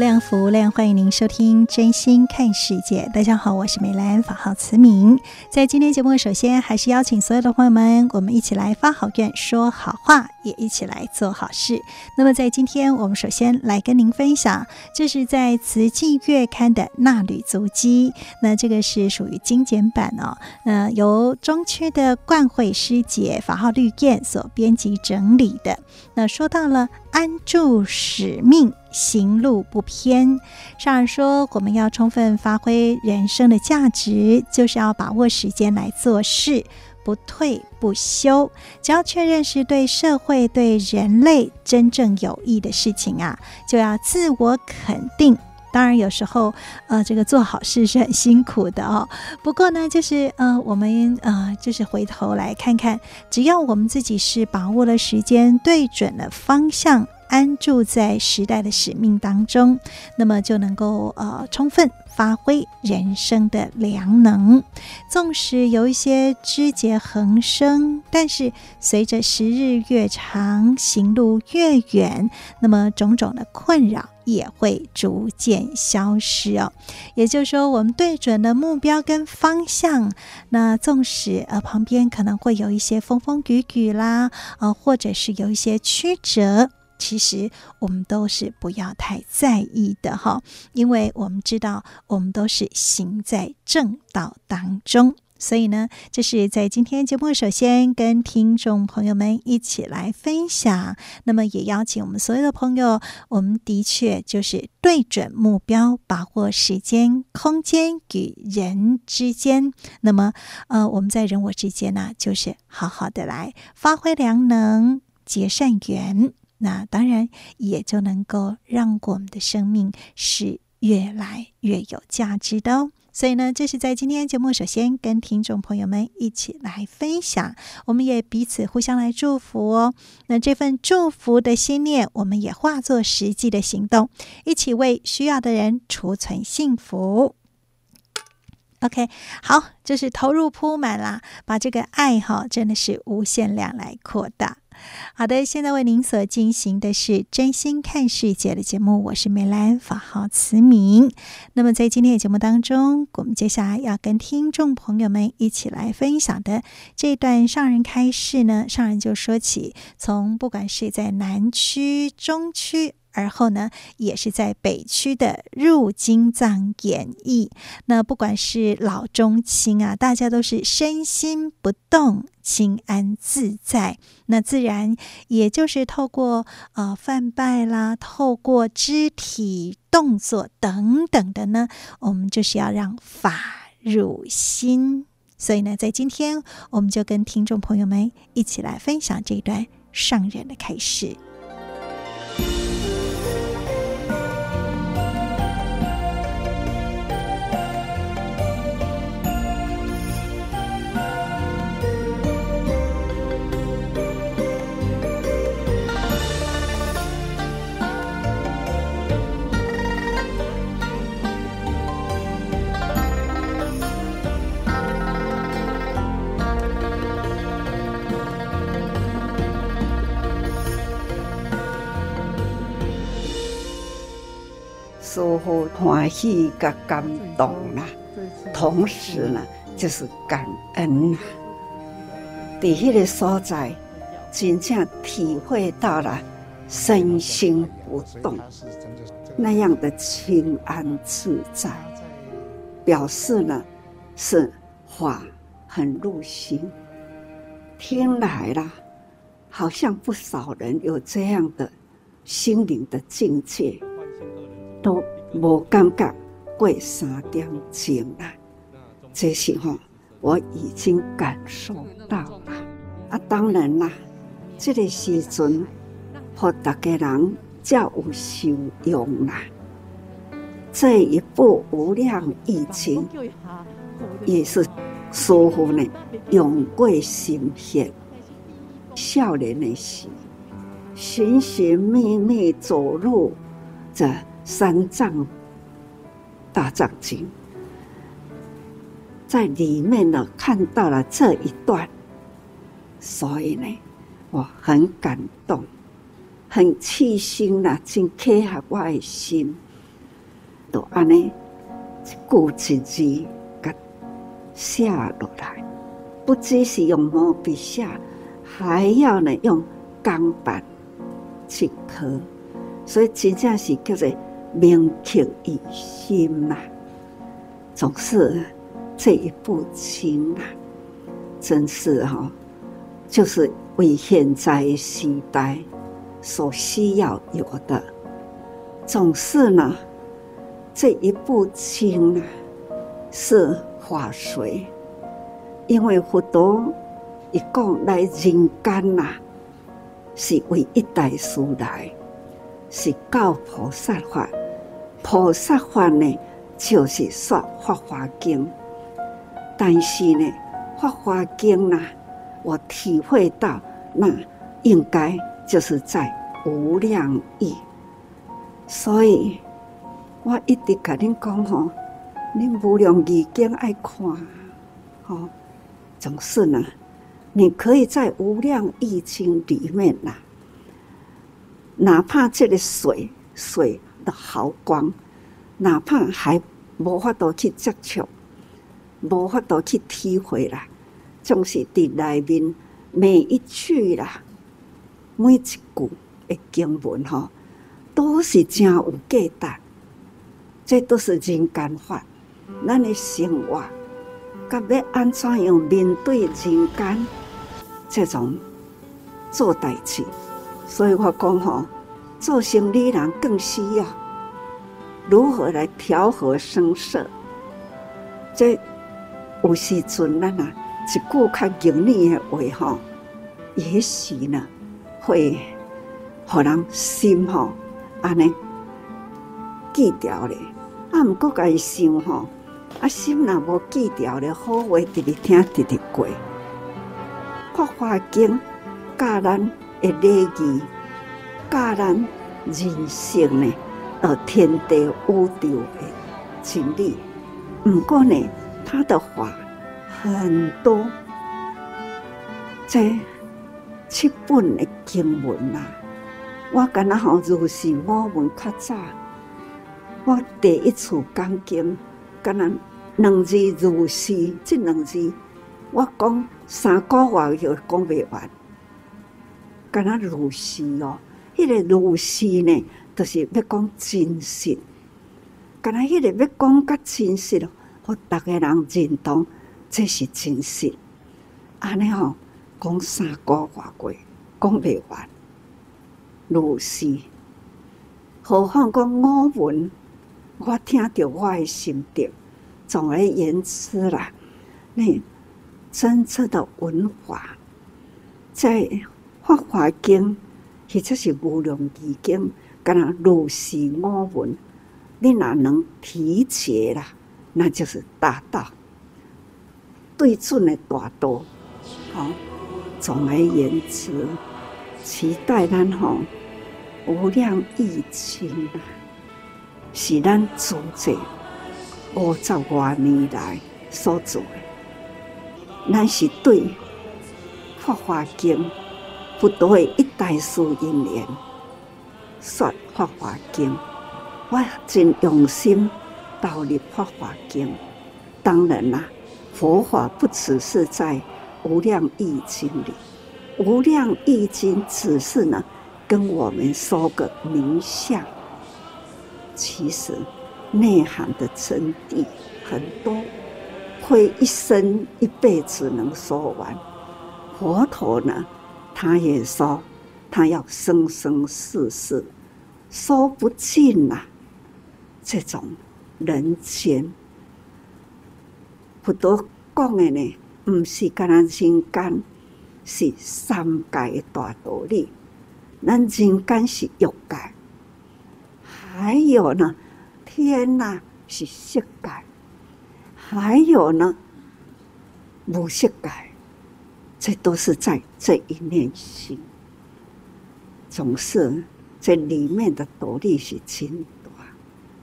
量福无量，欢迎您收听《真心看世界》。大家好，我是美兰，法号慈明。在今天节目，首先还是邀请所有的朋友们，我们一起来发好愿、说好话，也一起来做好事。那么，在今天，我们首先来跟您分享，这是在《慈济月刊》的纳履足迹。那这个是属于精简版哦，那，由中区的冠慧师姐法号绿燕所编辑整理的。那说到了安住使命。行路不偏，上人说，我们要充分发挥人生的价值，就是要把握时间来做事，不退不休。只要确认是对社会、对人类真正有益的事情啊，就要自我肯定。当然，有时候呃，这个做好事是很辛苦的哦。不过呢，就是呃，我们呃，就是回头来看看，只要我们自己是把握了时间，对准了方向。安住在时代的使命当中，那么就能够呃充分发挥人生的良能。纵使有一些枝节横生，但是随着时日越长，行路越远，那么种种的困扰也会逐渐消失哦。也就是说，我们对准了目标跟方向，那纵使呃旁边可能会有一些风风雨雨啦，呃或者是有一些曲折。其实我们都是不要太在意的哈，因为我们知道我们都是行在正道当中，所以呢，这是在今天节目首先跟听众朋友们一起来分享。那么也邀请我们所有的朋友，我们的确就是对准目标，把握时间、空间与人之间。那么呃，我们在人我之间呢，就是好好的来发挥良能，结善缘。那当然也就能够让我们的生命是越来越有价值的哦。所以呢，这是在今天节目首先跟听众朋友们一起来分享，我们也彼此互相来祝福哦。那这份祝福的心念，我们也化作实际的行动，一起为需要的人储存幸福。OK，好，就是投入铺满啦，把这个爱哈，真的是无限量来扩大。好的，现在为您所进行的是真心看世界的节目，我是梅兰，法号慈明。那么在今天的节目当中，我们接下来要跟听众朋友们一起来分享的这段上人开示呢，上人就说起，从不管是在南区、中区。而后呢，也是在北区的入京藏演绎。那不管是老中青啊，大家都是身心不动，心安自在。那自然也就是透过呃梵拜啦，透过肢体动作等等的呢，我们就是要让法入心。所以呢，在今天我们就跟听众朋友们一起来分享这段上人的开示。师父欢喜跟感动啦，同时呢，就是感恩呐。在那个所在，真正体会到了身心不动，那样的清安自在，表示呢是法很入心。听来了，好像不少人有这样的心灵的境界，都无感觉过三点钟了。这时候我已经感受到了。啊，当然啦，这个时阵，和大家人较有受用啦。这一部《无量义经》也是。师父呢，用过心血，少年的时，寻寻觅觅走入这三藏大藏经，在里面呢看到了这一段，所以呢，我很感动，很起心啦，真契合我的心，都安尼顾自己。写落来，不只是用毛笔写，还要呢用钢板去刻，所以真正是叫做铭刻于心呐。总是这一部经啊，真是哈、就是为现在时代所需要有的。总是呢，这一部经啊，是。化水，因为佛陀一讲来人间呐，是为一代师来，是教菩萨法。菩萨法呢，就是说《法华经》，但是呢，《法华经》呐，我体会到那应该就是在无量意，所以我一直跟你讲吼。你无量意经爱看，哦，总是呢，你可以在无量意经里面呐，哪怕这个水水的毫光，哪怕还无法度去接触，无法度去体会啦，总是伫内面每一句啦，每一句的经文吼，都是真有价值，这都是人间法。咱的生活，甲要安怎样面对人间这种做代志？所以我讲吼，做生意人更需要如何来调和声色。这有时阵咱啊，一句较严厉的话吼，也许呢会让人心吼安尼记掉咧。啊，毋过家己想吼。啊，心若无记牢咧，好话直直听，直直过。法华经教咱的礼仪，教咱人生呢，呃，天地宇宙的真理。毋过呢，他的话很多，这七本的经文啊，我感觉好如是我闻较早，我第一次讲经，敢若。两字如是，这两字我讲三个月就讲不完。敢若如是哦，迄、个如是呢，就是要讲真实。敢若迄个要讲较真实，互逐个人认同，这是真实。安尼吼，讲三个月过，讲不完。如是，何况讲我闻，我听着我的心得。总而言之啦，那真正的文化，在《法华经》或者是《无量义经》，敢若如是我闻，你哪能提解啦？那就是大道，对准的大道。好，总而言之，期待咱吼无量义经啊，是咱主者。五十多年来所做的，咱是对《法华经》不对一代师因缘说《法华经》，我真用心导入《法华经》。当然啦，佛法不只是在《无量义经》里，《无量义经》只是呢跟我们说个名相，其实内涵的真谛很多，会一生一辈子能说完。佛陀呢，他也说，他要生生世世说不尽呐、啊。这种人间，佛陀讲的呢，不是干那人间，是三界的大道理。咱人间是欲界，还有呢，天呐是色界，还有呢，无色界，这都是在这一念心。总是这里面的道理是真大，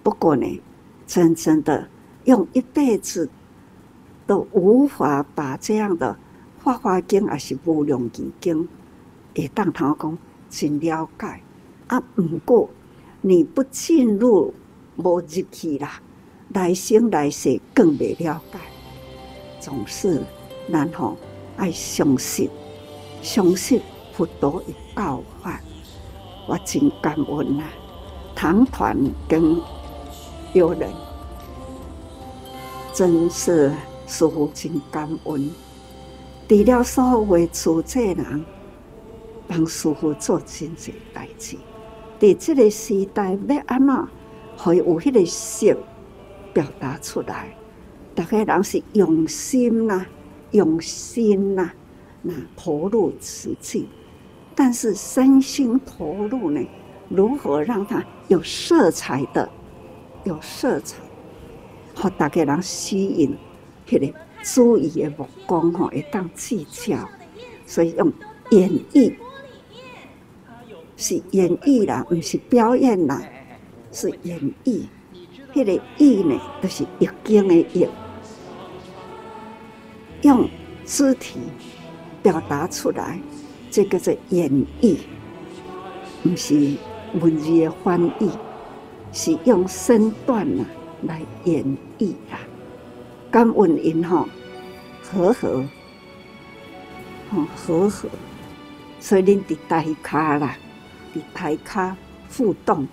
不过呢，真正的用一辈子都无法把这样的《法华经》还是《无量义经》，也当头讲。真了解啊！不过你不进入，无入去啦，来生来世更未了解。总是然后爱相信，相信佛陀的教法。我真感恩呐！唐团跟有人，真是师父真感恩。除了所谓出家人。帮师父做真济代志，在这个时代要安怎，会有迄个心表达出来。大家人是用心呐、啊，用心呐、那投入此境。但是身心投入呢，如何让它有色彩的，有色彩，和大家人吸引，迄个注意的目光吼，会当计较，所以用演绎。是演绎啦，不是表演啦，是演绎。那个绎呢，就是易经的易，用肢体表达出来，这个是演绎，不是文字的翻译，是用身段呐来演绎啦。感恩因吼，和和，吼和和，所以恁伫台卡啦。伫台卡互动，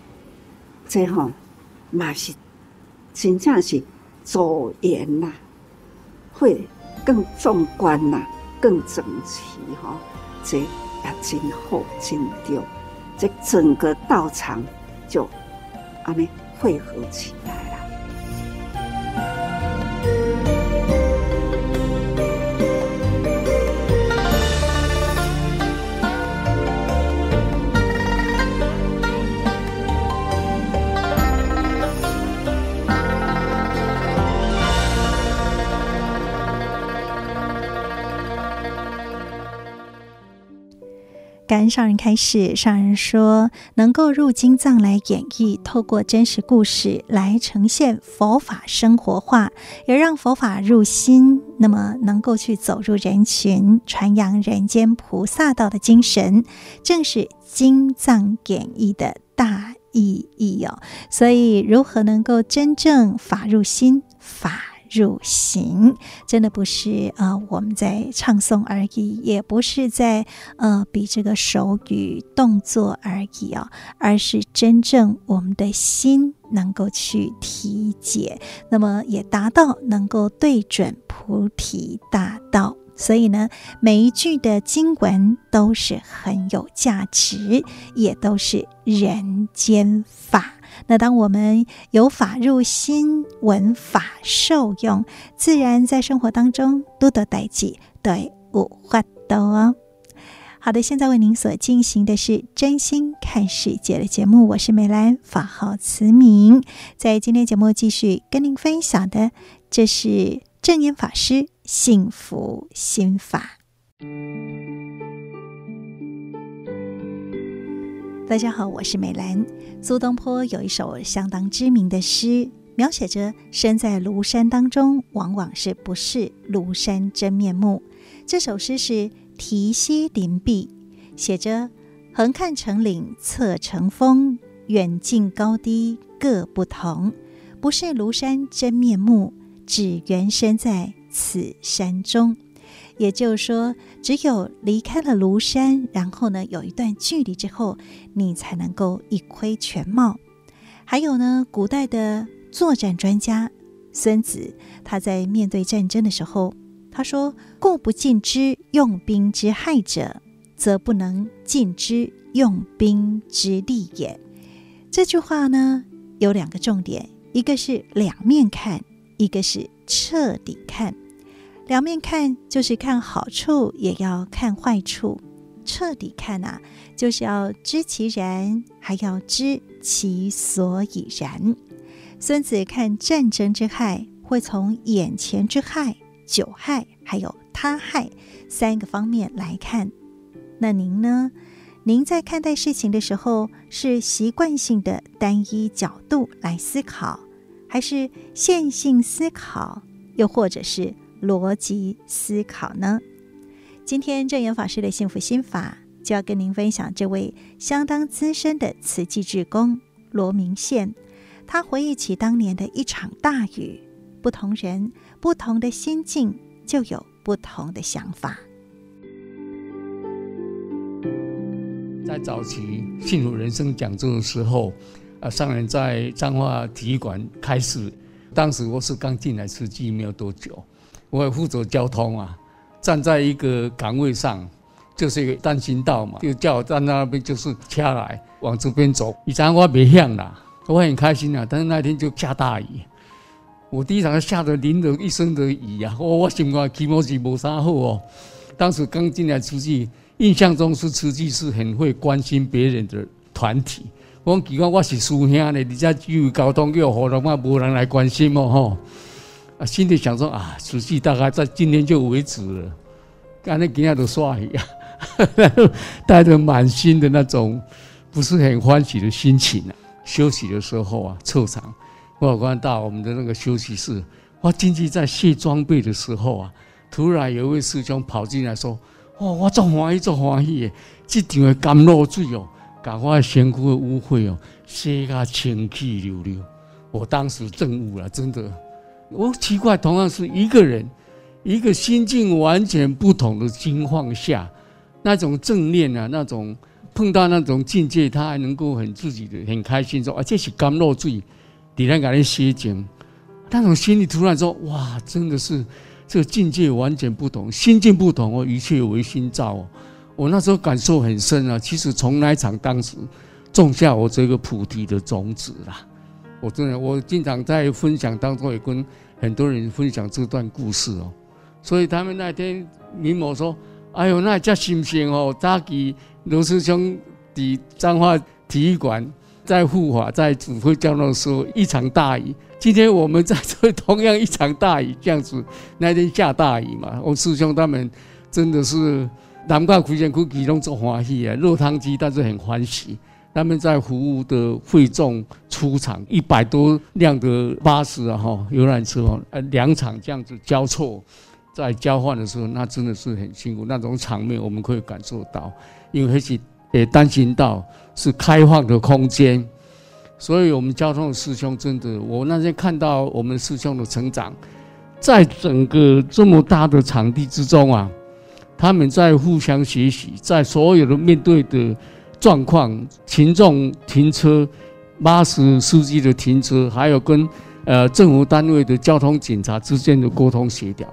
这吼嘛是真正是助缘呐，会更壮观呐，更整齐哈，这也真好真对，这整个道场就安尼汇合起来。感恩上人开始，上人说，能够入经藏来演绎，透过真实故事来呈现佛法生活化，也让佛法入心，那么能够去走入人群，传扬人间菩萨道的精神，正是经藏演绎的大意义哦。所以，如何能够真正法入心，法入行，真的不是呃我们在唱诵而已，也不是在呃比这个手语动作而已啊、而是真正我们的心能够去体解，那么也达到能够对准菩提大道。所以呢，每一句的经文都是很有价值，也都是人间法。那当我们有法入心，闻法受用，自然在生活当中都得代际，对五法度哦。好的，现在为您所进行的是真心看世界的节目，我是美兰，法号慈明。在今天节目继续跟您分享的，这是证严法师幸福心法。大家好，我是美兰。苏东坡有一首相当知名的诗，描写着身在庐山当中，往往是不识庐山真面目。这首诗是题西林壁，写着“横看成岭侧成峰，远近高低各不同。不识庐山真面目，只缘身在此山中。”也就是说，只有离开了庐山，然后呢，有一段距离之后，你才能够一窥全貌。还有呢，古代的作战专家孙子，他在面对战争的时候，他说：“故不尽之用兵之害者，则不能尽之用兵之利也。”这句话呢，有两个重点，一个是两面看，一个是彻底看。两面看就是看好处，也要看坏处；彻底看呐、啊，就是要知其然，还要知其所以然。孙子看战争之害，会从眼前之害、久害，还有他害三个方面来看。那您呢？您在看待事情的时候，是习惯性的单一角度来思考，还是线性思考，又或者是？逻辑思考呢？今天证严法师的幸福心法就要跟您分享这位相当资深的慈济志工罗明宪，他回忆起当年的一场大雨，不同人不同的心境就有不同的想法。在早期幸福人生讲座的时候，啊，上人在彰化体育馆开始，当时我是刚进来慈济没有多久。我负责交通啊，站在一个岗位上，就是一个单行道嘛，就叫我站在那边，就是掐来往这边走。以前我没向啦，我很开心啊。但是那天就下大雨，我第一场下的淋了一身的雨啊，我我心肝起毛是无啥好哦。当时刚进来出去，印象中是出去是很会关心别人的团体。我奇怪我是师兄呢，你这机会交通又好，怎么无人来关心哦？吼。啊，心里想说啊，慈济大概在今天就为止了。刚才今天都刷一样，带着满心的那种不是很欢喜的心情啊。休息的时候啊，侧场我有看到我们的那个休息室，我进去在卸装备的时候啊，突然有一位师兄跑进来说：“哇，我真欢喜，真欢喜！这场的甘露水哦，把我身躯的污秽哦，洗个清气溜溜。”我当时证悟了，真的。我奇怪，同样是一个人，一个心境完全不同的情况下，那种正念啊，那种碰到那种境界，他还能够很自己的很开心说啊，这是甘露水，你来给他写经，那种心里突然说哇，真的是这个境界完全不同，心境不同哦，一切唯心造哦。我那时候感受很深啊，其实从那一场当时种下我这个菩提的种子啦。我真的，我经常在分享当中也跟很多人分享这段故事哦，所以他们那天明某说：“哎呦，那叫新鲜哦！早期罗师兄的彰化体育馆在护法在指挥交通的时候，一场大雨。今天我们在这同样一场大雨，这样子那天下大雨嘛，我师兄他们真的是难怪回旋苦其中做欢喜啊，落汤鸡，但是很欢喜。”他们在服务的会众出场一百多辆的巴士啊，哈，游览车呃，两场这样子交错在交换的时候，那真的是很辛苦。那种场面我们可以感受到，因为那些呃单行道是开放的空间，所以我们交通的师兄真的，我那天看到我们师兄的成长，在整个这么大的场地之中啊，他们在互相学习，在所有的面对的。状况、群众停车、巴士司机的停车，还有跟呃政府单位的交通警察之间的沟通协调，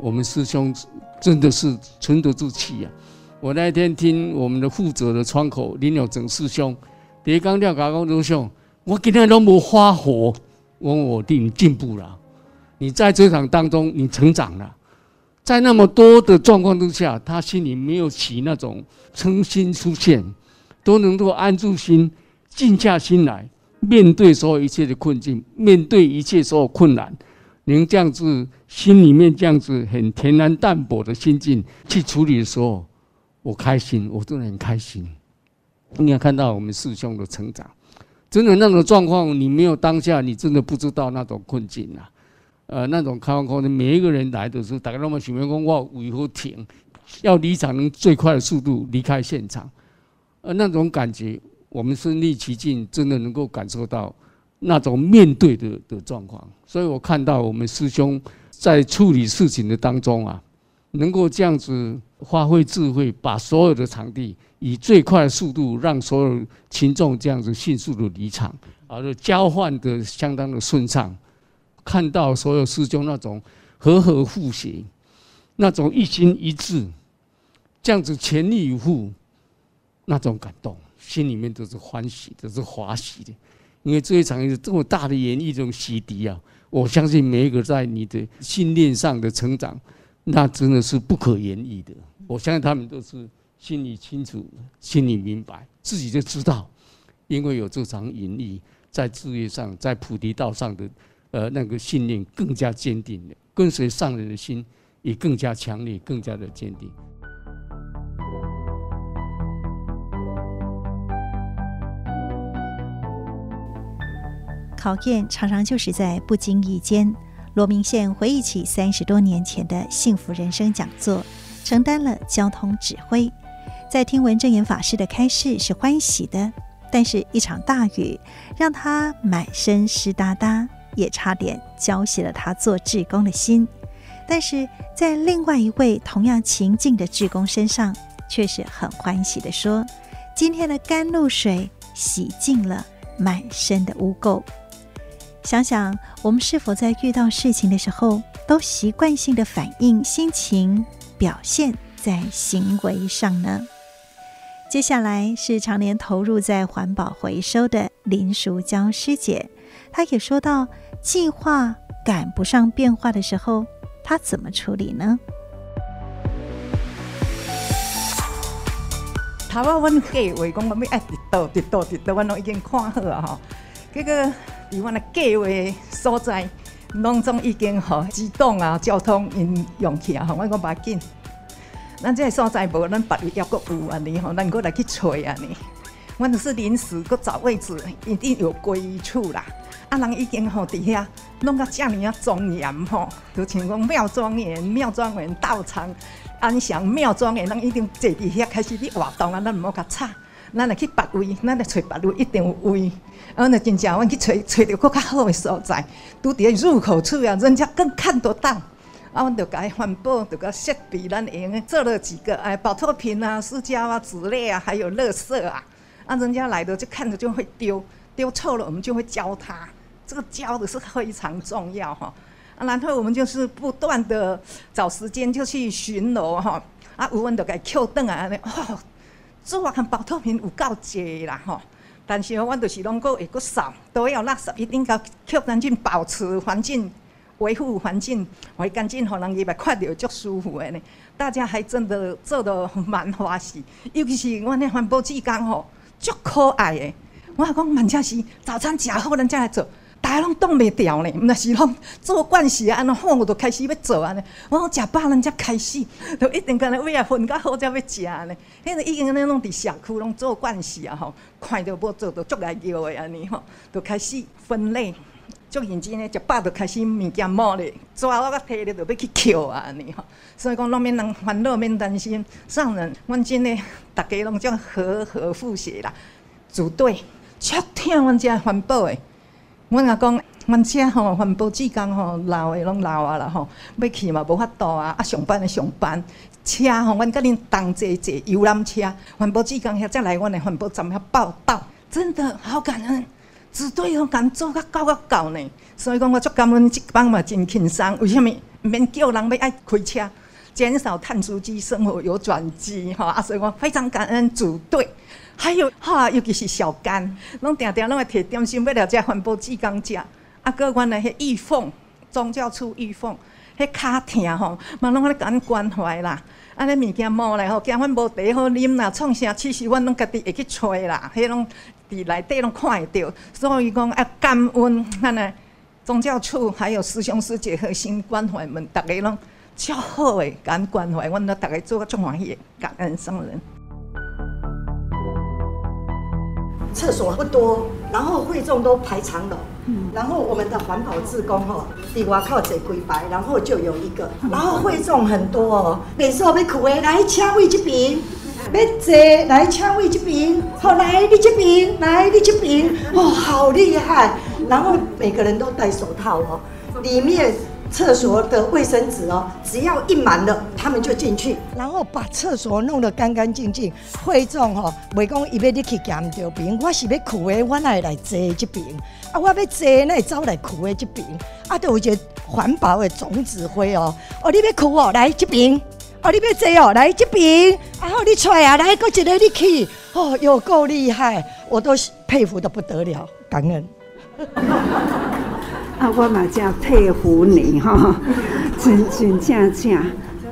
我们师兄真的是沉得住气呀！我那天听我们的负责的窗口林有正师兄，第一刚调讲讲师兄，我今天都没发火，我我对你进步了，你在这场当中你成长了。在那么多的状况之下，他心里没有起那种嗔心出现，都能够安住心，静下心来面对所有一切的困境，面对一切所有困难，能这样子心里面这样子很恬然淡泊的心境去处理的时候，我开心，我真的很开心。你要看到我们师兄的成长，真的那种状况，你没有当下，你真的不知道那种困境啊。呃，那种开放空间，每一个人来的时候，大家那么喜欢讲我为何停，要离场能最快的速度离开现场，呃，那种感觉，我们身临其境，真的能够感受到那种面对的的状况。所以我看到我们师兄在处理事情的当中啊，能够这样子发挥智慧，把所有的场地以最快的速度让所有群众这样子迅速的离场，而且交换的相当的顺畅，看到所有师兄那种和合互行，那种一心一志，这样子全力以赴，那种感动，心里面都是欢喜，都是欢喜的。因为这一场是这么大的演绎，这种洗涤啊，我相信每一个在你的信念上的成长，那真的是不可言喻的。我相信他们都是心里清楚，心里明白，自己就知道，因为有这场演绎，在事业上，在菩提道上的呃那个信念更加坚定的，跟随上人的心也更加强烈，更加的坚定。考验常常就是在不经意间。罗明宪回忆起三十多年前的幸福人生讲座，承担了交通指挥。在听闻证严法师的开示是欢喜的，但是一场大雨让他满身湿哒哒，也差点浇熄了他做志工的心。但是在另外一位同样情境的志工身上，却是很欢喜的说：“今天的甘露水洗净了满身的污垢。”想想，我们是否在遇到事情的时候，都习惯性的反应心情，表现在行为上呢？接下来是常年投入在环保回收的林淑娇师姐，他也说到，计划赶不上变化的时候，他怎么处理呢？头啊，阮计划讲，我们爱滴倒滴倒滴倒，阮都已经看好啊，哈，这个。伫阮的计划所在，拢总已经吼机动啊，交通因用起啊，吼，我讲别紧。咱这个所在无，咱别位还阁有安尼吼，咱阁来去找安尼。阮就是临时阁找位置，一定有归处啦。啊，人已经吼伫遐弄甲遮尔啊庄严吼，就像讲庙庄严、庙庄严道场安详、庙庄严，人已经坐伫遐开始咧活动啊，咱毋好甲吵。咱来去别位，咱来找别位，一定有位。啊，那真正阮去找找到搁较好的所在，拄伫个入口处啊，人家更看得到。啊，阮就甲伊环保，就甲设备，咱用诶做了几个哎，保特瓶啊、塑胶啊、纸类啊，还有垃圾啊。啊，人家来的就看着就会丢，丢臭了我们就会教他。这个教的是非常重要哈。啊，然后我们就是不断的找时间就去巡逻哈。啊，有阮就甲伊扣凳啊，安尼哦。做啊，看保特瓶有够济啦吼，但是吼，阮就是拢个会个扫，都要垃圾一定要吸干净，保持环境，维护环境，会干净，互人伊来看着足舒服的呢。大家还真的做得蛮欢喜，尤其是阮那环保志工吼，足可爱的。我讲万家是早餐食好，人家来做。大家拢挡袂牢呢，毋那是拢做惯势，安尼好我就开始要做安尼。我讲食饱人才开始，就一定干那为啊分较好才要食安尼。迄个已经安尼拢伫社区拢做惯势啊吼，看到要做就足来叫的安尼吼，就开始分类，足认真咧，食饱就开始物件摸咧，抓我个摕咧就要去扣啊安尼吼。所以讲拢免人烦恼，免担心。上人，阮真诶，大家拢叫和和互协啦，组队，足听阮遮环保诶。阮阿讲，阮遮吼环保志工吼老诶拢老啊啦吼，要去嘛无法度啊，啊上班诶上班，车吼阮甲恁同齐坐游览车，环保志工遐才来阮诶环保站遐报到，真的好感恩，绝对吼敢做甲到甲到呢。所以讲我足感恩，即帮嘛真轻松，为虾米免叫人要爱开车，减少碳足迹，生活有转机吼。啊，所以讲非常感恩组队。还有哈，尤其是小甘，拢定定拢会摕点心要了这环保志工食。啊，搁原来迄玉凤宗教处玉凤，迄骹疼吼，嘛拢咧感关怀啦。安尼物件摸来吼，惊阮无茶好啉啦，创啥？其实阮拢家己会去找啦，迄拢伫内底拢看会到。所以讲啊，感恩咱诶宗教处，还有师兄师姐核心关怀们，逐个拢超好诶，感关怀，阮都逐个做个足欢喜，感恩上人。厕所不多，然后会众都排长龙，嗯，然后我们的环保志工吼，底外靠坐几排，然后就有一个，然后会众很多哦，每次我要苦诶，来抢位这边，要坐来抢位这边，好来你这边，来你这边，哦，好厉害，然后每个人都戴手套哦，里面厕所的卫生纸哦，只要一满了，他们就进去，然后把厕所弄得干干净净。会众吼，袂讲伊要你去检着边，我是要哭的，我来来坐这边。啊，我要坐那走来哭的这边。啊，都有一个环保的总指挥哦，哦，你要哭哦，来这边。哦，你要坐哦，来这边。啊，好，你出来啊，来，搁一个你去。哦，有够厉害，我都佩服的不得了，感恩。啊，我嘛真佩服你哈，真真正正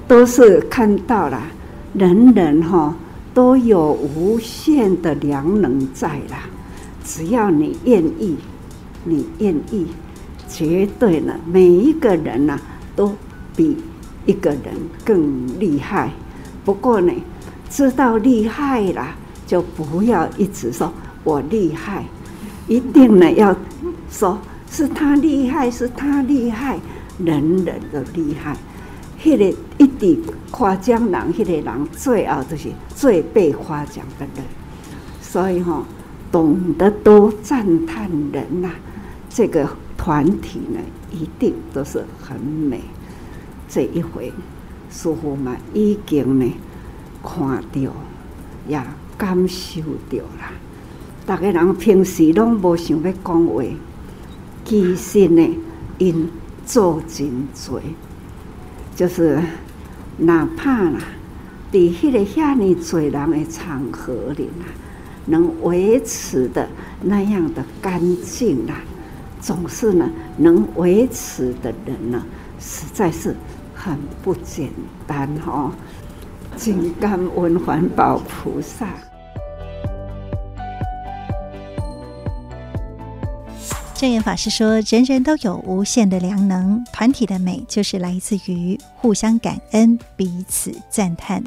都是看到了，人人哈都有无限的良能在啦，只要你愿意，你愿意，绝对呢，每一个人呐都比一个人更厉害。不过呢，知道厉害了，就不要一直说我厉害，一定呢要说。是他厉害，是他厉害，人人都厉害。迄个一直夸奖人，迄个人最后就是最被夸奖的人。所以哈，懂得多赞叹人呐，这个团体呢，一定都是很美。这一回，师父嘛已经呢看到，也感受到了。大家人平时拢无想要讲话。其实呢，因做真多，就是哪怕啦，在迄个遐尼多人的场合里啦，能维持的那样的干净啦，总是呢，能维持的人呢，实在是很不简单哦。真感恩环保菩萨。证严法师说：“人人都有无限的良能，团体的美就是来自于互相感恩、彼此赞叹。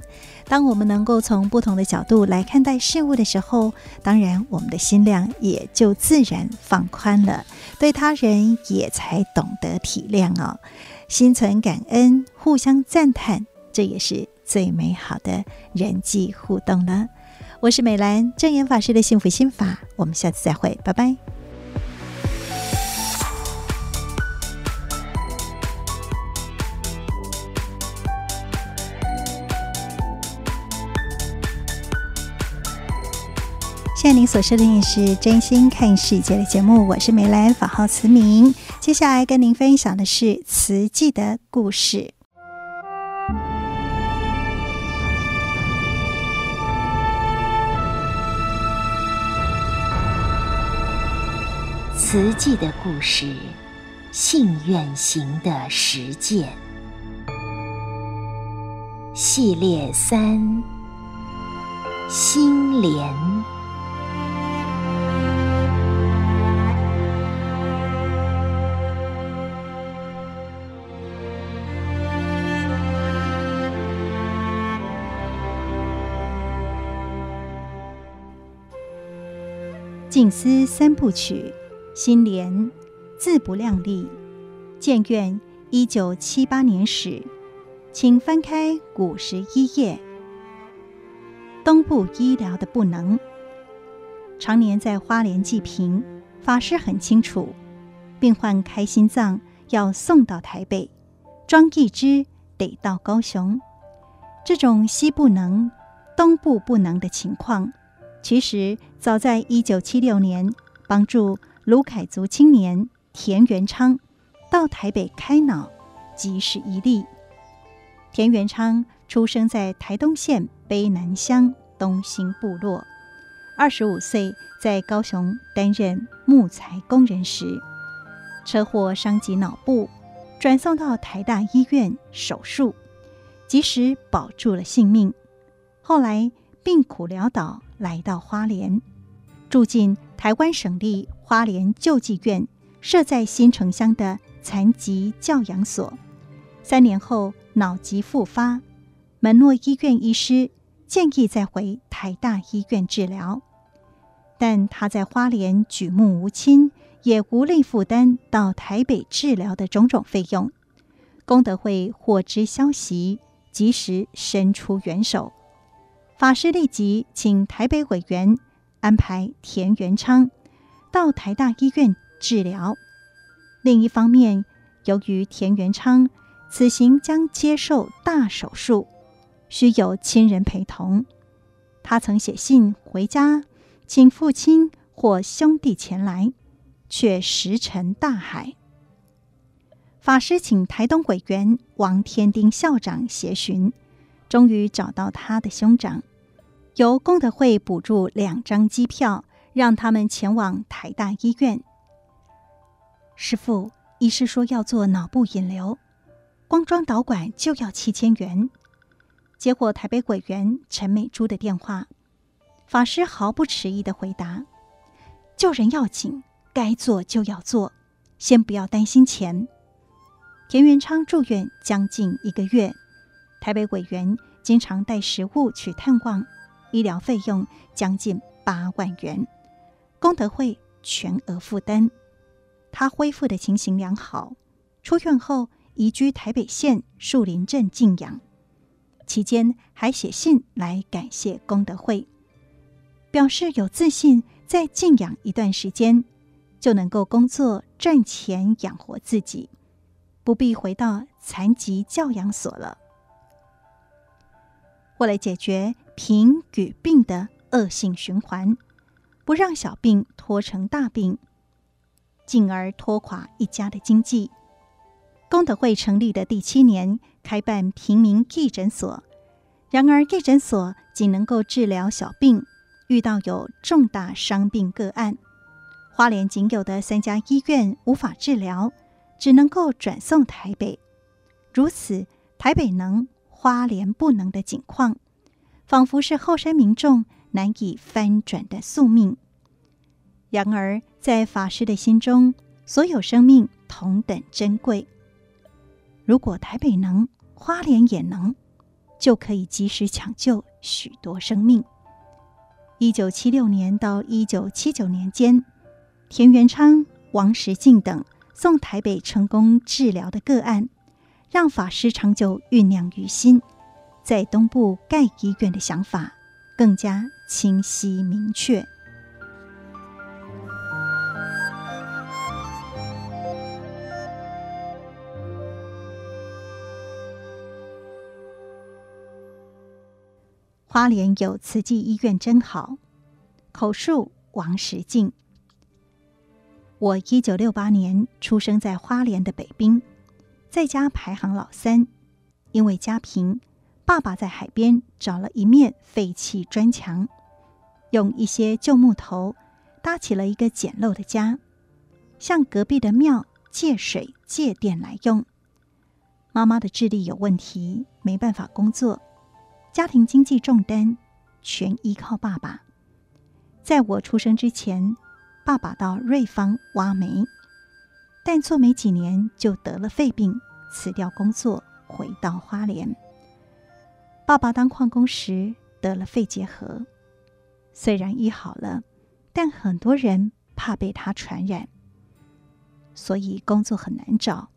当我们能够从不同的角度来看待事物的时候，当然我们的心量也就自然放宽了，对他人也才懂得体谅哦。心存感恩，互相赞叹，这也是最美好的人际互动了。”我是美兰，证严法师的幸福心法，我们下次再会，拜拜。现在您所收听的是《真心看世界》的节目，我是梅兰，法号慈明。接下来跟您分享的是慈济的故事。慈济的故事，信愿行的实践系列三：心莲。静思三部曲，心莲，自不量力。建院一九七八年始，请翻开五十一页。东部医疗的不能，常年在花莲济贫，法师很清楚，病患开心脏要送到台北，装一支得到高雄。这种西不能、东部不能的情况。其实早在一九七六年，帮助卢凯族青年田元昌到台北开脑，即是一例。田元昌出生在台东县卑南乡东兴部落，二十五岁在高雄担任木材工人时，车祸伤及脑部，转送到台大医院手术，及时保住了性命。后来病苦潦倒。来到花莲，住进台湾省立花莲救济院设在新城乡的残疾教养所。三年后脑疾复发，门诺医院医师建议再回台大医院治疗，但他在花莲举目无亲，也无力负担到台北治疗的种种费用。功德会获知消息，及时伸出援手。法师立即请台北委员安排田元昌到台大医院治疗。另一方面，由于田元昌此行将接受大手术，需有亲人陪同，他曾写信回家，请父亲或兄弟前来，却石沉大海。法师请台东委员王天丁校长协寻，终于找到他的兄长，由功德会补助两张机票，让他们前往台大医院。师傅，医师说要做脑部引流，光装导管就要七千元。接获台北委员陈美珠的电话，法师毫不迟疑地回答：“救人要紧，该做就要做，先不要担心钱。”田元昌住院将近一个月，台北委员经常带食物去探望，医疗费用将近八万元，功德会全额负担。他恢复的情形良好，出院后移居台北县树林镇静养，期间还写信来感谢功德会，表示有自信在静养一段时间就能够工作赚钱养活自己。不必回到残疾教养所了。为了解决贫与病的恶性循环，不让小病拖成大病，进而拖垮一家的经济，功德会成立的第七年，开办平民义诊所。然而，义诊所仅能够治疗小病，遇到有重大伤病个案，花莲仅有的三家医院无法治疗。只能够转送台北，如此台北能，花莲不能的景况，仿佛是后山民众难以翻转的宿命。然而，在法师的心中，所有生命同等珍贵。如果台北能，花莲也能，就可以及时抢救许多生命。一九七六年到一九七九年间，田元昌、王石进等。送台北成功治疗的个案，让法师长久酝酿于心，在东部盖医院的想法更加清晰明确。花莲有慈济医院真好，口述王石进。我一九六八年出生在花莲的北滨，在家排行老三。因为家贫，爸爸在海边找了一面废弃砖墙，用一些旧木头搭起了一个简陋的家，向隔壁的庙借水借电来用。妈妈的智力有问题，没办法工作，家庭经济重担全依靠爸爸。在我出生之前。爸爸到瑞芳挖煤，但做没几年就得了肺病，辞掉工作，回到花莲。爸爸当矿工时得了肺结核，虽然医好了，但很多人怕被他传染，所以工作很难找，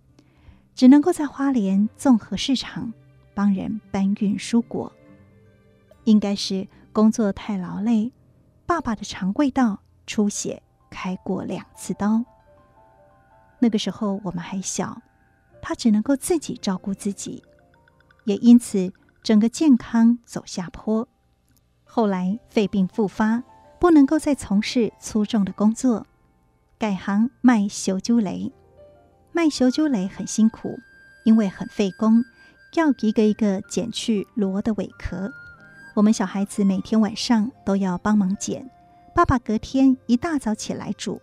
只能够在花莲综合市场帮人搬运蔬果。应该是工作太劳累，爸爸的肠胃道出血。开过两次刀。那个时候我们还小，他只能够自己照顾自己，也因此整个健康走下坡。后来肺病复发，不能够再从事粗重的工作，改行卖烧酒螺。卖烧酒螺很辛苦，因为很费工，要一个一个剪去螺的尾壳。我们小孩子每天晚上都要帮忙剪。爸爸隔天一大早起来煮，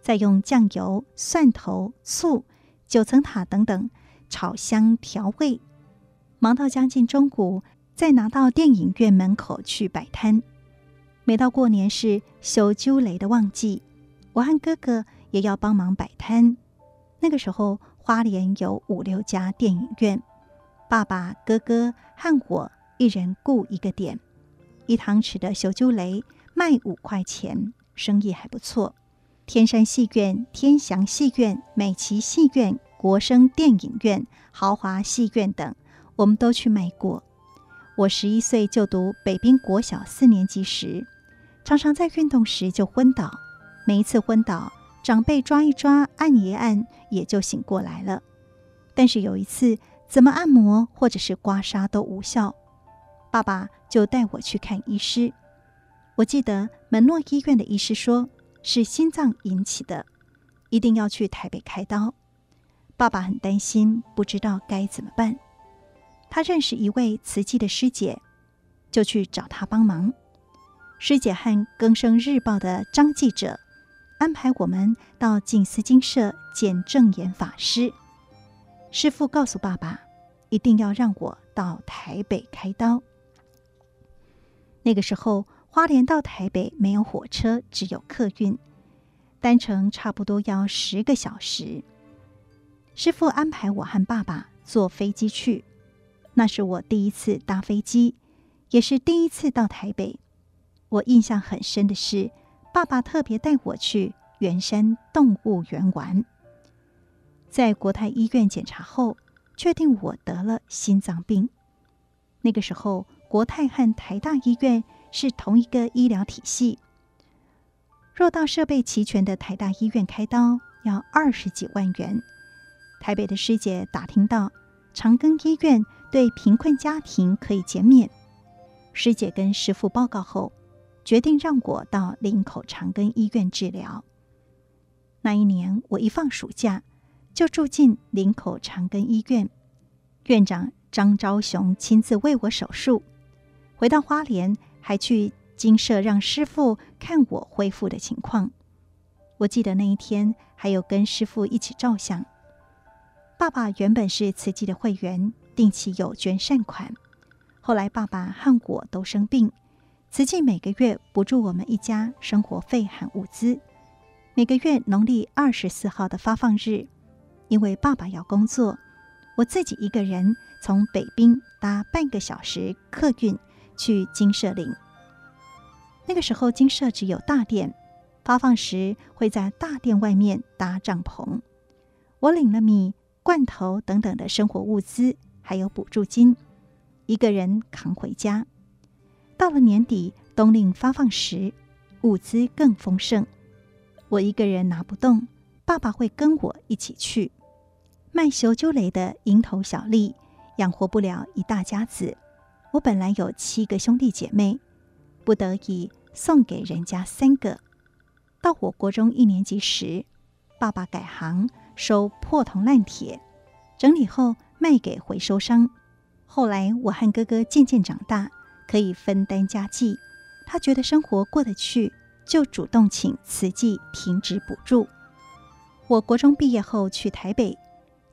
再用酱油、蒜头、醋、九层塔等等炒香调味，忙到将近中午，再拿到电影院门口去摆摊。每到过年是烧酒螺的旺季，我和哥哥也要帮忙摆摊。那个时候，花莲有五六家电影院，爸爸、哥哥和我一人雇一个点，一汤匙的烧酒螺。卖五块钱，生意还不错。天山戏院、天祥戏院、美琪戏院、国生电影院、豪华戏院等，我们都去卖过。我十一岁就读北滨国小四年级时，常常在运动时就昏倒。每一次昏倒，长辈抓一抓、按一按，也就醒过来了。但是有一次，怎么按摩或者是刮痧都无效，爸爸就带我去看医师。我记得门诺医院的医师说是心脏引起的，一定要去台北开刀。爸爸很担心，不知道该怎么办。他认识一位慈济的师姐，就去找他帮忙。师姐和更生日报的张记者安排我们到静思精舍见证严法师。师父告诉爸爸，一定要让我到台北开刀。那个时候，花莲到台北没有火车，只有客运，单程差不多要十个小时。师父安排我和爸爸坐飞机去，那是我第一次搭飞机，也是第一次到台北。我印象很深的是，爸爸特别带我去圆山动物园玩。在国泰医院检查后，确定我得了心脏病。那个时候，国泰和台大医院是同一个医疗体系。若到设备齐全的台大医院开刀，要二十几万元。台北的师姐打听到，长庚医院对贫困家庭可以减免。师姐跟师父报告后，决定让我到林口长庚医院治疗。那一年，我一放暑假。就住进林口长庚医院，院长张昭雄亲自为我手术。回到花莲，还去精舍让师父看我恢复的情况。我记得那一天还有跟师父一起照相。爸爸原本是慈济的会员，定期有捐善款。后来爸爸和我都生病，慈济每个月补助我们一家生活费和物资。每个月农历二十四号的发放日。因为爸爸要工作，我自己一个人从北滨搭半个小时客运去金舍岭。那个时候金舍只有大殿，发放时会在大殿外面搭帐篷。我领了米、罐头等等的生活物资，还有补助金，一个人扛回家。到了年底冬令发放时，物资更丰盛，我一个人拿不动，爸爸会跟我一起去。卖修揪雷的蝇头小利，养活不了一大家子。我本来有七个兄弟姐妹，不得已送给人家三个。到我国中一年级时，爸爸改行收破铜烂铁，整理后卖给回收商。后来我和哥哥渐渐长大，可以分担家计。他觉得生活过得去，就主动请慈济停止补助。我国中毕业后去台北。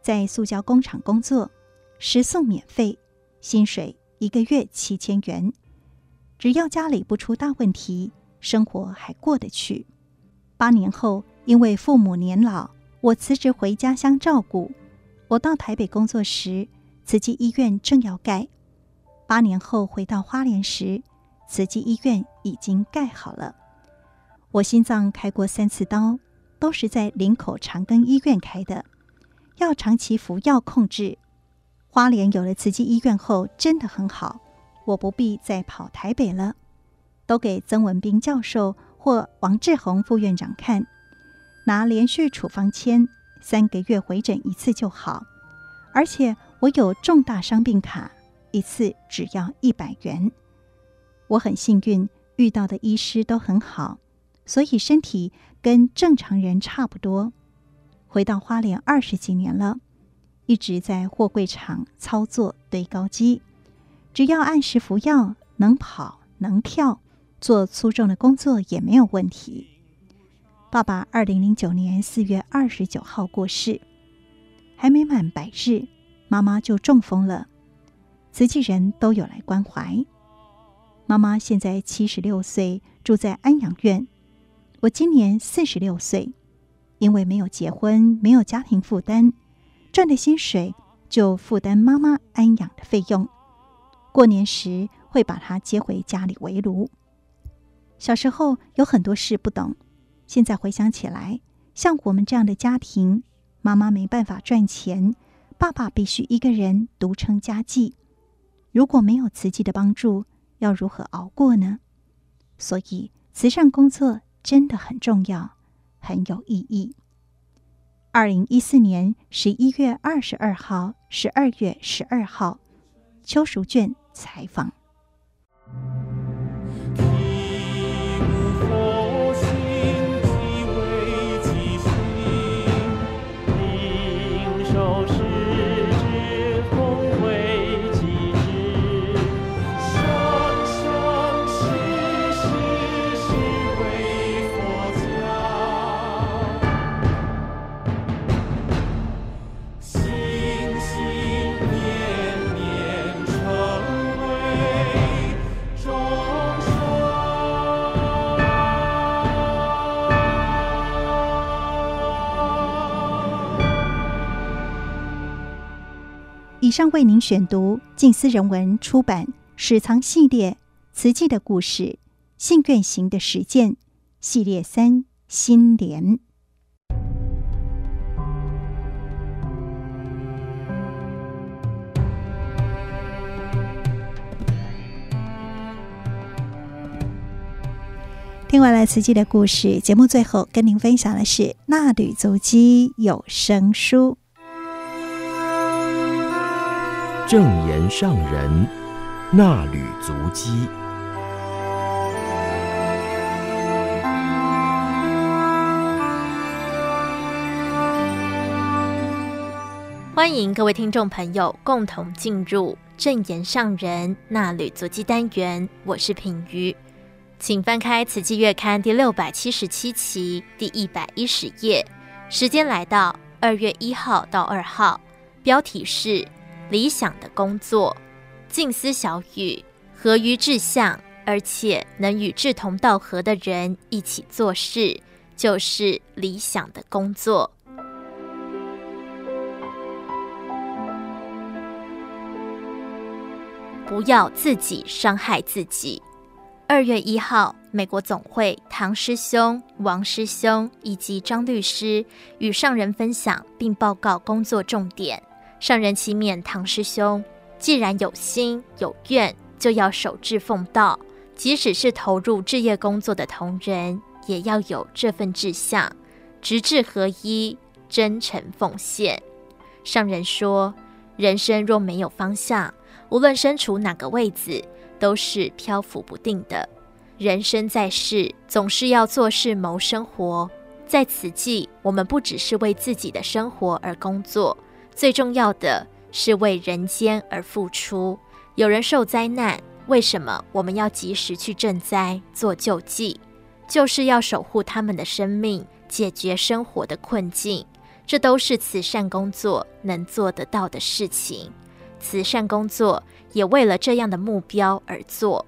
在塑胶工厂工作，食宿免费，薪水一个月七千元，只要家里不出大问题，生活还过得去。八年后，因为父母年老，我辞职回家乡照顾。我到台北工作时，慈济医院正要盖。八年后回到花莲时，慈济医院已经盖好了。我心脏开过三次刀，都是在林口长庚医院开的。要长期服药控制。花莲有了慈济医院后，真的很好，我不必再跑台北了，都给曾文彬教授或王志宏副院长看，拿连续处方签，三个月回诊一次就好。而且我有重大伤病卡，一次只要一百元。我很幸运，遇到的医师都很好，所以身体跟正常人差不多。回到花莲二十几年了，一直在货柜厂操作堆高机，只要按时服药，能跑能跳，做粗重的工作也没有问题。爸爸二零零九年四月二十九号过世，还没满百日，妈妈就中风了，慈济人都有来关怀。妈妈现在七十六岁，住在安养院。我今年四十六岁。因为没有结婚，没有家庭负担，赚的薪水就负担妈妈安养的费用。过年时会把她接回家里围炉。小时候有很多事不懂，现在回想起来，像我们这样的家庭，妈妈没办法赚钱，爸爸必须一个人独撑家计。如果没有慈济的帮助，要如何熬过呢？所以慈善工作真的很重要。很有意义。二零一四年十一月二十二号、十二月十二号，邱淑娟采访。以上为您选读静思人文出版《史藏系列慈济的故事》信愿行的实践系列三心莲。听完了慈济的故事，节目最后跟您分享的是《纳履足迹有声书》。正言上人那履足迹，欢迎各位听众朋友共同进入正言上人那履足迹单元。我是品瑜，请翻开《慈济月刊》第六百七十七期第一百一十页，时间来到二月一号到二号，标题是。理想的工作，静思小语，合于志向，而且能与志同道合的人一起做事，就是理想的工作。不要自己伤害自己。二月一号，美国总会唐师兄、王师兄以及张律师与上人分享并报告工作重点。上人期勉唐师兄，既然有心有愿，就要守志奉道。即使是投入置业工作的同仁，也要有这份志向，直志合一，真诚奉献。上人说，人生若没有方向，无论身处哪个位置，都是漂浮不定的。人生在世，总是要做事谋生活。在此际，我们不只是为自己的生活而工作。最重要的是为人间而付出。有人受灾难，为什么我们要及时去赈灾做救济？就是要守护他们的生命，解决生活的困境。这都是慈善工作能做得到的事情。慈善工作也为了这样的目标而做。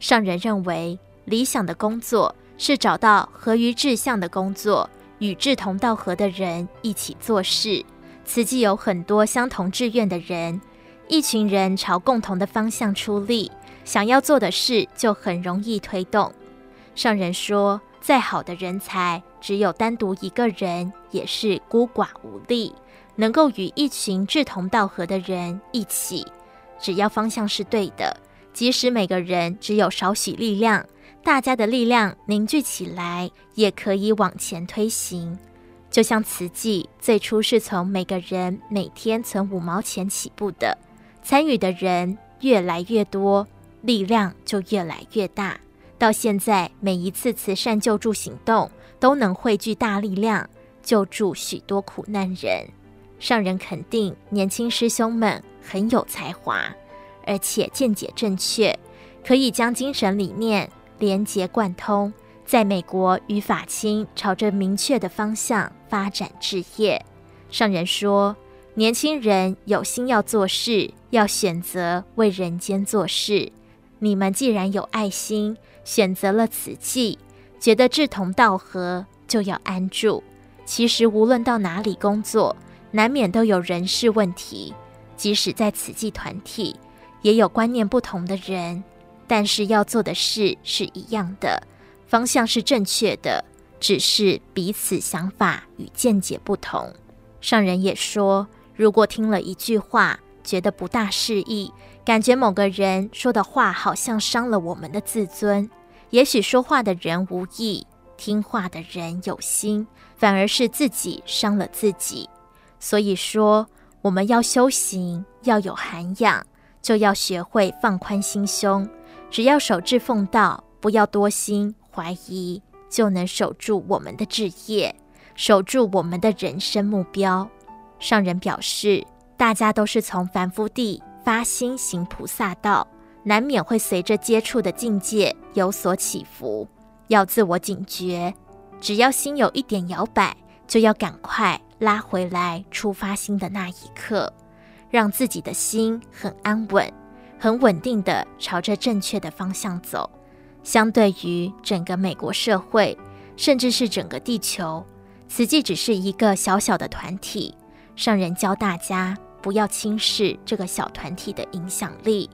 上人认为，理想的工作是找到合于志向的工作，与志同道合的人一起做事。慈济有很多相同志愿的人，一群人朝共同的方向出力，想要做的事就很容易推动。上人说，再好的人才，只有单独一个人也是孤寡无力。能够与一群志同道合的人一起，只要方向是对的，即使每个人只有少许力量，大家的力量凝聚起来，也可以往前推行。就像慈济最初是从每个人每天存五毛钱起步的，参与的人越来越多，力量就越来越大。到现在，每一次慈善救助行动都能汇聚大力量，救助许多苦难人。上人肯定年轻师兄们很有才华，而且见解正确，可以将精神理念连结贯通。在美国与法亲朝着明确的方向发展置业。上人说，年轻人有心要做事，要选择为人间做事。你们既然有爱心，选择了此际，觉得志同道合，就要安住。其实无论到哪里工作，难免都有人事问题。即使在此际团体，也有观念不同的人，但是要做的事是一样的。方向是正确的，只是彼此想法与见解不同。上人也说，如果听了一句话，觉得不大适意，感觉某个人说的话好像伤了我们的自尊，也许说话的人无意，听话的人有心，反而是自己伤了自己。所以说，我们要修行，要有涵养，就要学会放宽心胸。只要守志奉道，不要多心怀疑，就能守住我们的志业，守住我们的人生目标。上人表示，大家都是从凡夫地发心行菩萨道，难免会随着接触的境界有所起伏，要自我警觉。只要心有一点摇摆，就要赶快拉回来出发心的那一刻，让自己的心很安稳、很稳定地朝着正确的方向走。相对于整个美国社会，甚至是整个地球，慈济只是一个小小的团体。上人教大家不要轻视这个小团体的影响力，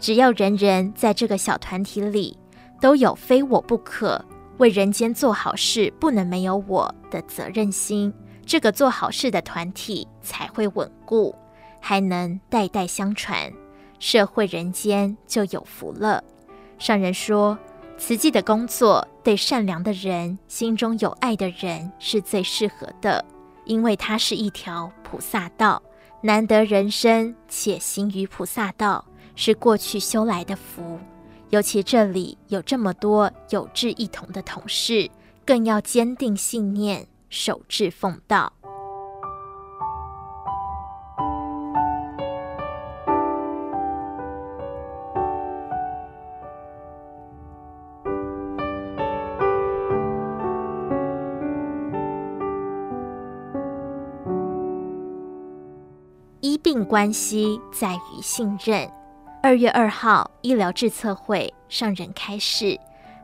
只要人人在这个小团体里都有非我不可、为人间做好事不能没有我的责任心，这个做好事的团体才会稳固，还能代代相传，社会人间就有福了。上人说，慈济的工作对善良的人、心中有爱的人是最适合的。因为它是一条菩萨道，难得人生且行于菩萨道，是过去修来的福。尤其这里有这么多有志一同的同事，更要坚定信念，守志奉道。关系在于信任。二月二号，医疗智策会上人开示，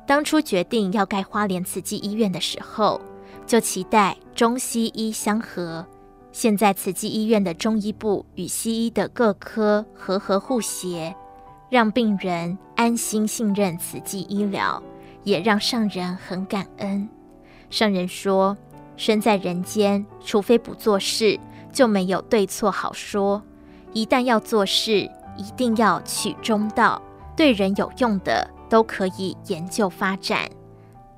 当初决定要盖花莲慈济医院的时候，就期待中西医相合。现在慈济医院的中医部与西医的各科和合互协，让病人安心信任慈济医疗，也让上人很感恩。上人说，身在人间，除非不做事。就没有对错好说。一旦要做事，一定要取中道，对人有用的都可以研究发展。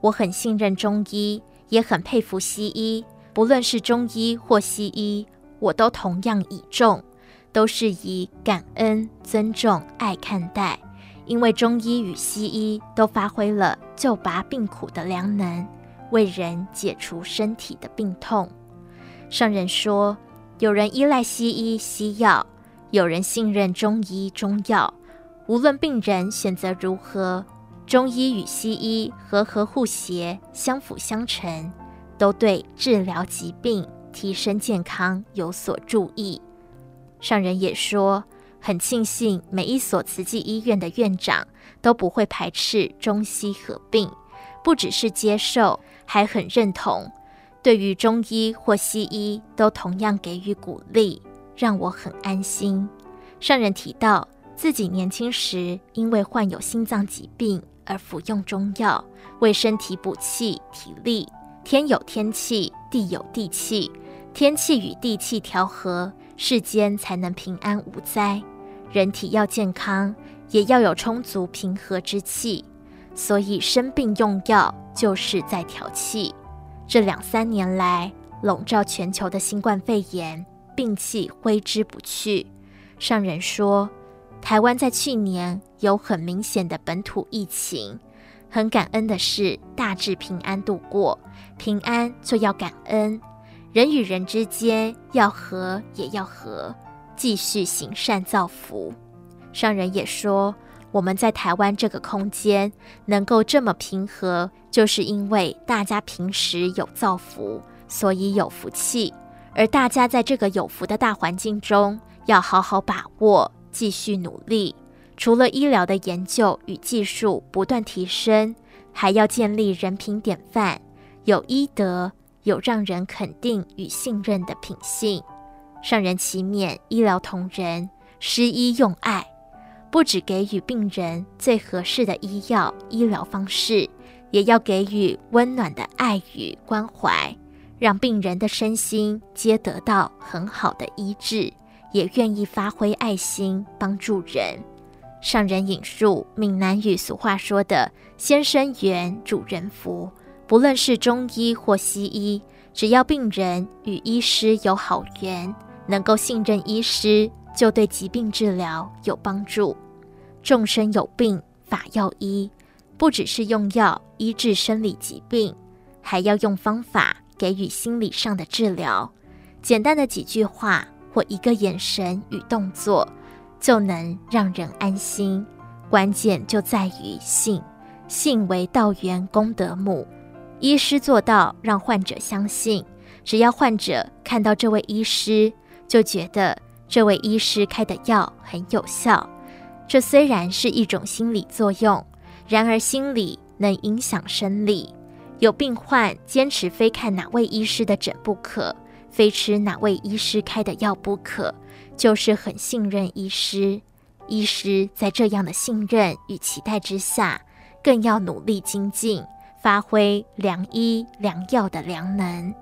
我很信任中医，也很佩服西医。不论是中医或西医，我都同样倚重，都是以感恩、尊重、爱看待。因为中医与西医都发挥了救拔病苦的良能，为人解除身体的病痛。上人说。有人依赖西医西药，有人信任中医中药。无论病人选择如何，中医与西医和合互协，相辅相成，都对治疗疾病、提升健康有所助益。上人也说，很庆幸每一所慈济医院的院长都不会排斥中西合并，不只是接受，还很认同。对于中医或西医，都同样给予鼓励，让我很安心。上人提到自己年轻时因为患有心脏疾病而服用中药，为身体补气体力。天有天气，地有地气，天气与地气调和，世间才能平安无灾。人体要健康，也要有充足平和之气，所以生病用药就是在调气。这两三年来，笼罩全球的新冠肺炎病气挥之不去。上人说，台湾在去年有很明显的本土疫情，很感恩的是大致平安度过。平安就要感恩，人与人之间要和也要和，继续行善造福。上人也说。我们在台湾这个空间能够这么平和，就是因为大家平时有造福，所以有福气。而大家在这个有福的大环境中，要好好把握，继续努力。除了医疗的研究与技术不断提升，还要建立人品典范，有医德，有让人肯定与信任的品性。上人祈勉医疗同仁，施医用爱。不只给予病人最合适的医药医疗方式，也要给予温暖的爱与关怀，让病人的身心皆得到很好的医治，也愿意发挥爱心帮助人。上人引述闽南语俗话说的“先生缘，主人福”，不论是中医或西医，只要病人与医师有好缘，能够信任医师，就对疾病治疗有帮助。众生有病，法要医，不只是用药医治生理疾病，还要用方法给予心理上的治疗。简单的几句话或一个眼神与动作，就能让人安心。关键就在于信，信为道源功德母。医师做到让患者相信，只要患者看到这位医师，就觉得这位医师开的药很有效。这虽然是一种心理作用，然而心理能影响生理。有病患坚持非看哪位医师的诊不可。非吃哪位医师开的药不可，就是很信任医师。医师在这样的信任与期待之下，更要努力精进，发挥良医良药的良能。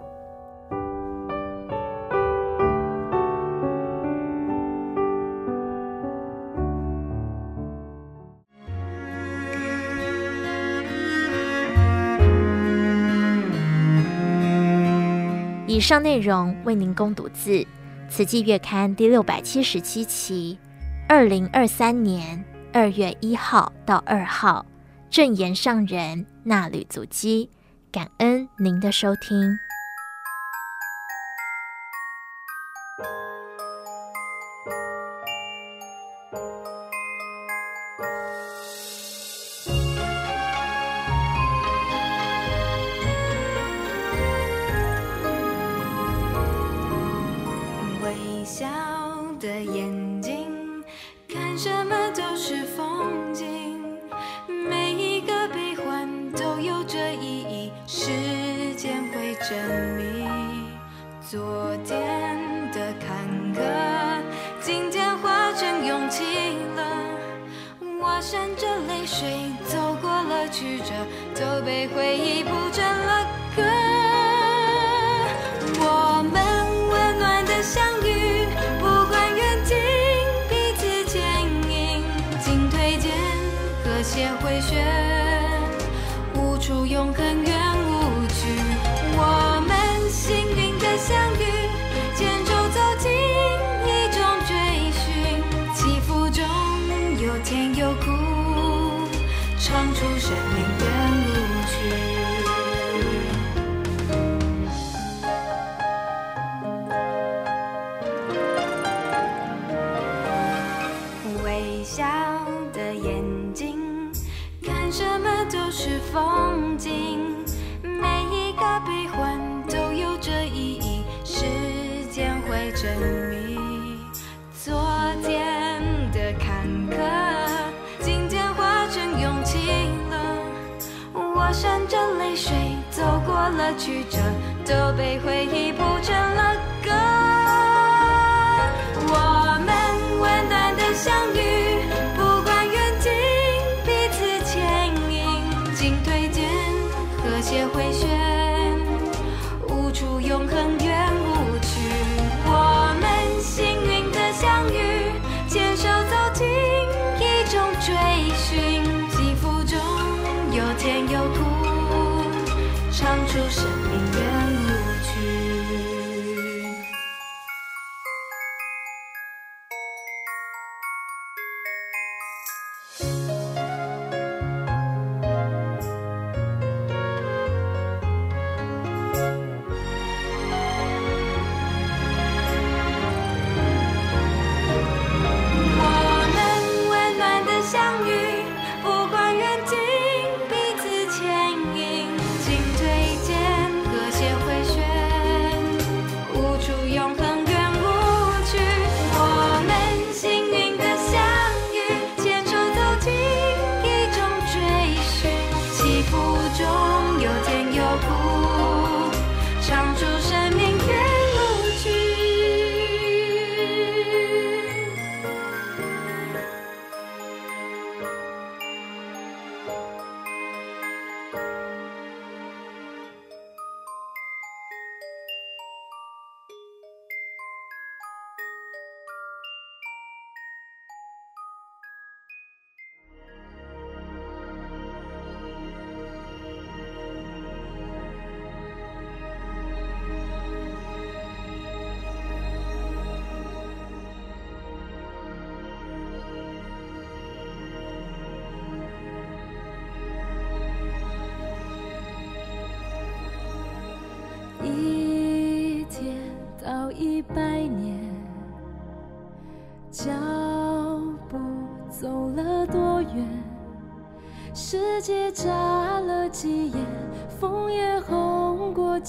以上内容为您供读自《慈济月刊》第六百七十七期，二零二三年二月一号到二号，正言上人衲履足迹，感恩您的收听。了曲折都被回忆铺成了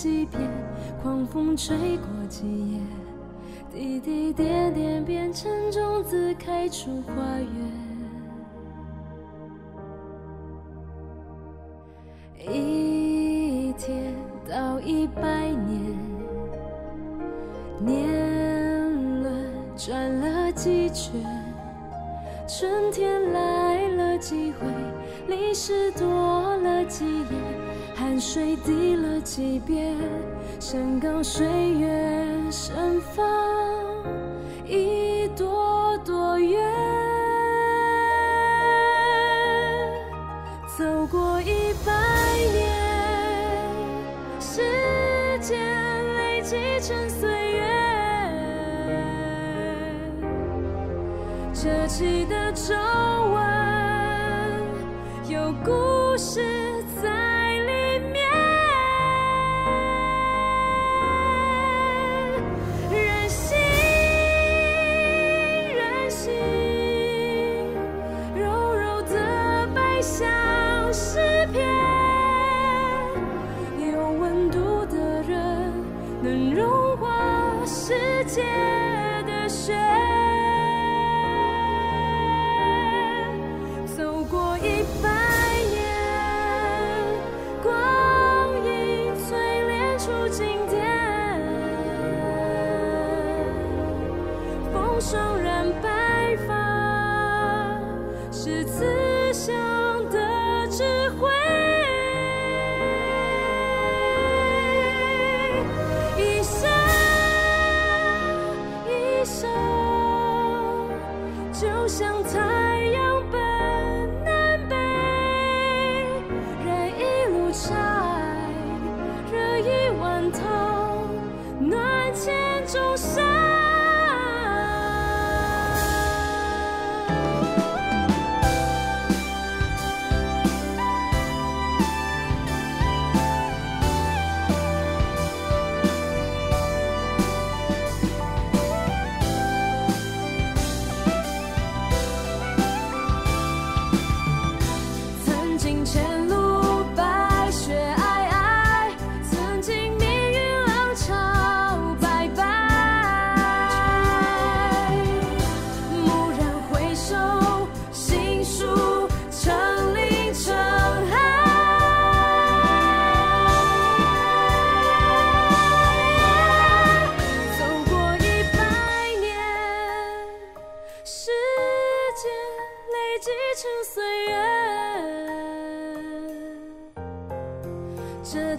几遍，狂风吹过几夜，滴滴点点变成种子，开出花园。岁月盛放一朵朵缘，走过一百年，时间累积。成岁月，折起的皱纹，有故事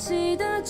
折起的